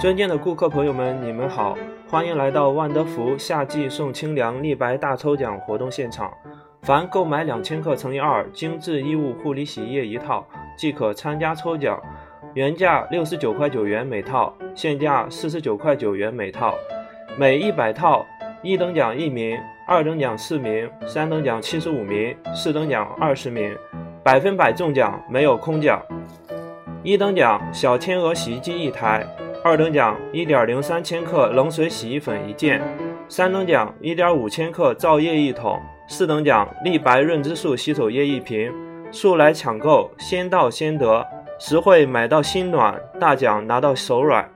尊敬的顾客朋友们，你们好，欢迎来到万德福夏季送清凉立白大抽奖活动现场。凡购买两千克乘以二精致衣物护理洗衣液一套，即可参加抽奖。原价六十九块九元每套，现价四十九块九元每套。每一百套，一等奖一名，二等奖四名，三等奖七十五名，四等奖二十名。百分百中奖，没有空奖。一等奖小天鹅洗衣机一台，二等奖一点零三千克冷水洗衣粉一件，三等奖一点五千克皂液一桶，四等奖立白润之素洗手液一瓶。速来抢购，先到先得，实惠买到心暖，大奖拿到手软。